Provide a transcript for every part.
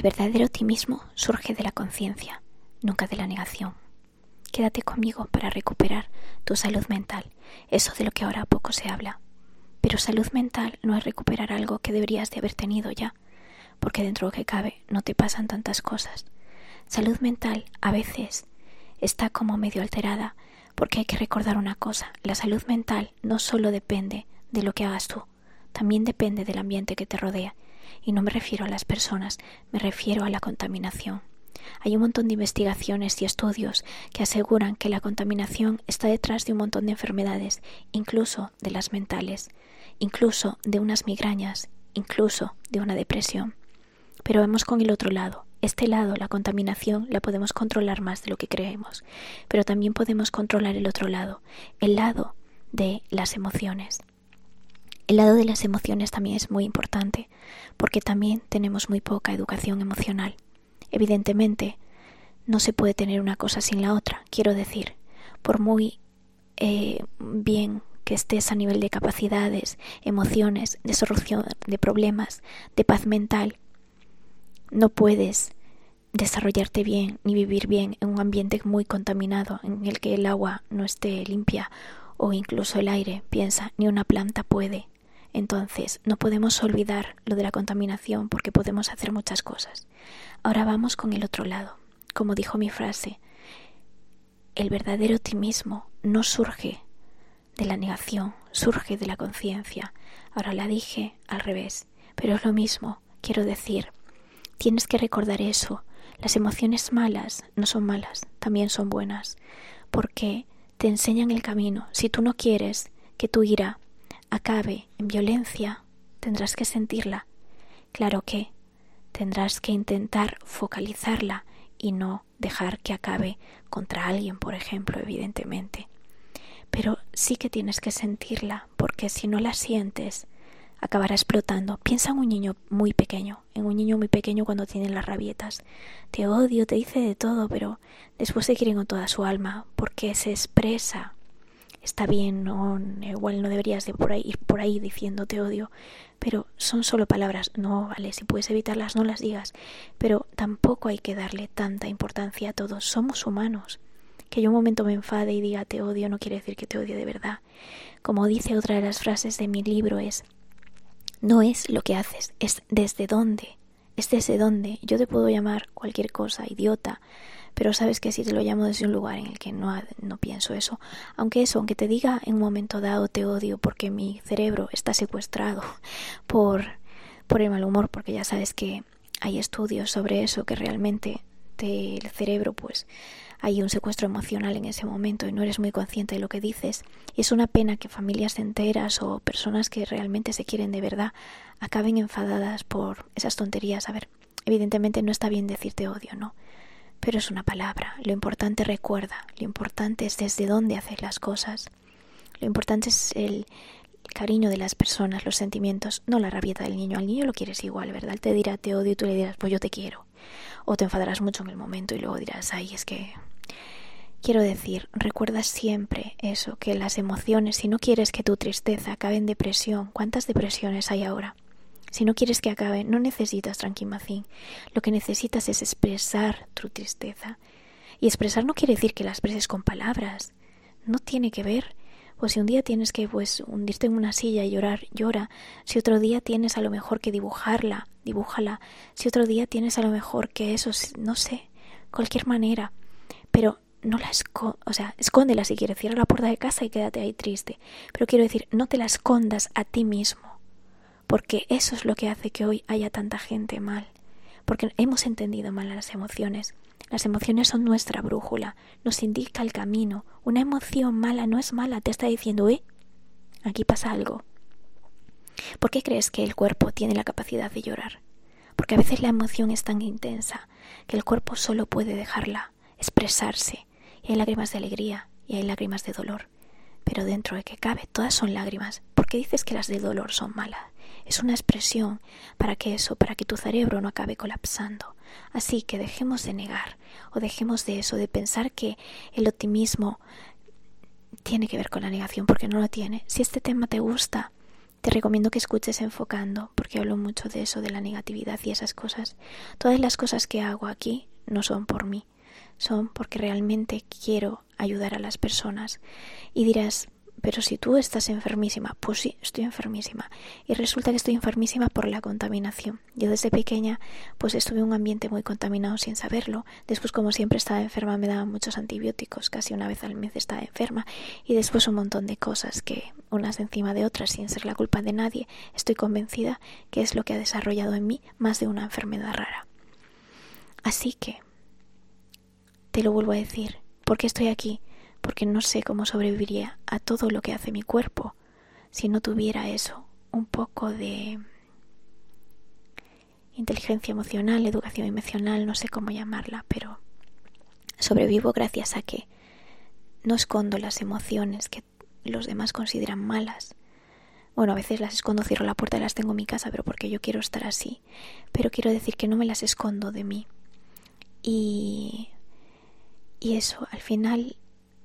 El verdadero optimismo surge de la conciencia, nunca de la negación. Quédate conmigo para recuperar tu salud mental, eso de lo que ahora poco se habla. Pero salud mental no es recuperar algo que deberías de haber tenido ya, porque dentro de lo que cabe no te pasan tantas cosas. Salud mental a veces está como medio alterada, porque hay que recordar una cosa, la salud mental no solo depende de lo que hagas tú, también depende del ambiente que te rodea, y no me refiero a las personas, me refiero a la contaminación. Hay un montón de investigaciones y estudios que aseguran que la contaminación está detrás de un montón de enfermedades, incluso de las mentales, incluso de unas migrañas, incluso de una depresión. Pero vemos con el otro lado. Este lado, la contaminación, la podemos controlar más de lo que creemos, pero también podemos controlar el otro lado, el lado de las emociones. El lado de las emociones también es muy importante, porque también tenemos muy poca educación emocional. Evidentemente, no se puede tener una cosa sin la otra. Quiero decir, por muy eh, bien que estés a nivel de capacidades, emociones, de solución de problemas, de paz mental, no puedes desarrollarte bien ni vivir bien en un ambiente muy contaminado en el que el agua no esté limpia o incluso el aire, piensa, ni una planta puede. Entonces, no podemos olvidar lo de la contaminación porque podemos hacer muchas cosas. Ahora vamos con el otro lado. Como dijo mi frase, el verdadero optimismo no surge de la negación, surge de la conciencia. Ahora la dije al revés, pero es lo mismo. Quiero decir, tienes que recordar eso. Las emociones malas no son malas, también son buenas, porque te enseñan el camino. Si tú no quieres que tu ira acabe en violencia, tendrás que sentirla. Claro que tendrás que intentar focalizarla y no dejar que acabe contra alguien, por ejemplo, evidentemente. Pero sí que tienes que sentirla, porque si no la sientes, acabará explotando. Piensa en un niño muy pequeño, en un niño muy pequeño cuando tiene las rabietas. Te odio, te dice de todo, pero después se quiere con toda su alma, porque se expresa está bien, no, igual no deberías de por ahí, ir por ahí diciendo te odio, pero son solo palabras, no, vale, si puedes evitarlas no las digas, pero tampoco hay que darle tanta importancia a todos, somos humanos. Que yo un momento me enfade y diga te odio no quiere decir que te odie de verdad. Como dice otra de las frases de mi libro es, no es lo que haces, es desde dónde, es desde dónde. Yo te puedo llamar cualquier cosa, idiota, pero sabes que si te lo llamo desde un lugar en el que no, no pienso eso, aunque eso, aunque te diga en un momento dado te odio porque mi cerebro está secuestrado por, por el mal humor, porque ya sabes que hay estudios sobre eso, que realmente te, el cerebro pues hay un secuestro emocional en ese momento y no eres muy consciente de lo que dices. Y es una pena que familias enteras o personas que realmente se quieren de verdad acaben enfadadas por esas tonterías. A ver, evidentemente no está bien decirte odio, ¿no? Pero es una palabra. Lo importante recuerda, lo importante es desde dónde hacer las cosas. Lo importante es el cariño de las personas, los sentimientos, no la rabieta del niño. Al niño lo quieres igual, ¿verdad? Te dirá te odio y tú le dirás pues yo te quiero. O te enfadarás mucho en el momento y luego dirás, ay, es que... Quiero decir, recuerda siempre eso, que las emociones, si no quieres que tu tristeza acabe en depresión, ¿cuántas depresiones hay ahora? Si no quieres que acabe, no necesitas tranquimacín. Lo que necesitas es expresar tu tristeza. Y expresar no quiere decir que la expreses con palabras. No tiene que ver. Pues si un día tienes que pues hundirte en una silla y llorar, llora. Si otro día tienes a lo mejor que dibujarla, dibújala. Si otro día tienes a lo mejor que eso, no sé, cualquier manera. Pero no la escondas, o sea, escóndela si quieres, cierra la puerta de casa y quédate ahí triste. Pero quiero decir, no te la escondas a ti mismo porque eso es lo que hace que hoy haya tanta gente mal, porque hemos entendido mal las emociones. Las emociones son nuestra brújula, nos indica el camino. Una emoción mala no es mala, te está diciendo, eh, aquí pasa algo. ¿Por qué crees que el cuerpo tiene la capacidad de llorar? Porque a veces la emoción es tan intensa que el cuerpo solo puede dejarla expresarse. Y hay lágrimas de alegría y hay lágrimas de dolor. Pero dentro de que cabe, todas son lágrimas. ¿Por qué dices que las de dolor son malas? Es una expresión para que eso, para que tu cerebro no acabe colapsando. Así que dejemos de negar o dejemos de eso, de pensar que el optimismo tiene que ver con la negación, porque no lo tiene. Si este tema te gusta, te recomiendo que escuches enfocando, porque hablo mucho de eso, de la negatividad y esas cosas. Todas las cosas que hago aquí no son por mí, son porque realmente quiero ayudar a las personas. Y dirás, pero si tú estás enfermísima, pues sí, estoy enfermísima. Y resulta que estoy enfermísima por la contaminación. Yo desde pequeña pues estuve en un ambiente muy contaminado sin saberlo. Después como siempre estaba enferma me daban muchos antibióticos, casi una vez al mes estaba enferma. Y después un montón de cosas que unas encima de otras sin ser la culpa de nadie, estoy convencida que es lo que ha desarrollado en mí más de una enfermedad rara. Así que, te lo vuelvo a decir, ¿por qué estoy aquí? Porque no sé cómo sobreviviría a todo lo que hace mi cuerpo si no tuviera eso, un poco de inteligencia emocional, educación emocional, no sé cómo llamarla, pero sobrevivo gracias a que no escondo las emociones que los demás consideran malas. Bueno, a veces las escondo, cierro la puerta y las tengo en mi casa, pero porque yo quiero estar así. Pero quiero decir que no me las escondo de mí. Y, y eso, al final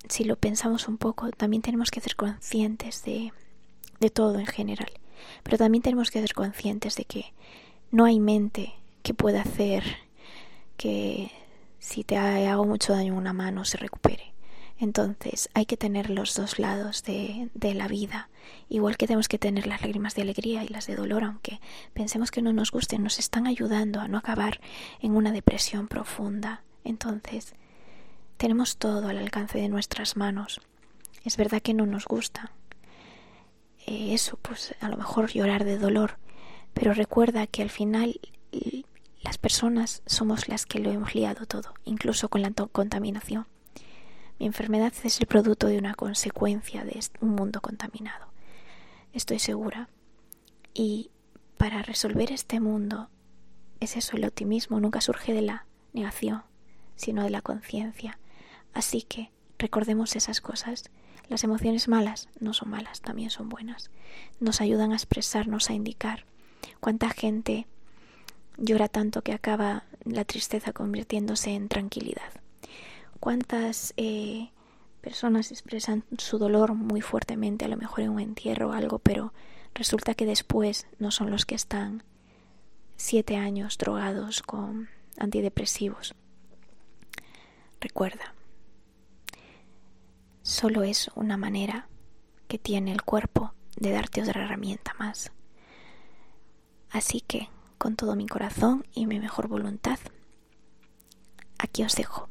si lo pensamos un poco, también tenemos que ser conscientes de, de todo en general. Pero también tenemos que ser conscientes de que no hay mente que pueda hacer que si te hago mucho daño una mano se recupere. Entonces hay que tener los dos lados de, de, la vida, igual que tenemos que tener las lágrimas de alegría y las de dolor, aunque pensemos que no nos gusten, nos están ayudando a no acabar en una depresión profunda. Entonces, tenemos todo al alcance de nuestras manos. Es verdad que no nos gusta. Eh, eso, pues a lo mejor llorar de dolor. Pero recuerda que al final las personas somos las que lo hemos liado todo, incluso con la contaminación. Mi enfermedad es el producto de una consecuencia de un mundo contaminado. Estoy segura. Y para resolver este mundo, es eso, el optimismo nunca surge de la negación, sino de la conciencia. Así que recordemos esas cosas. Las emociones malas no son malas, también son buenas. Nos ayudan a expresarnos, a indicar. ¿Cuánta gente llora tanto que acaba la tristeza convirtiéndose en tranquilidad? ¿Cuántas eh, personas expresan su dolor muy fuertemente, a lo mejor en un entierro o algo, pero resulta que después no son los que están siete años drogados con antidepresivos? Recuerda, solo es una manera que tiene el cuerpo de darte otra herramienta más. Así que, con todo mi corazón y mi mejor voluntad, aquí os dejo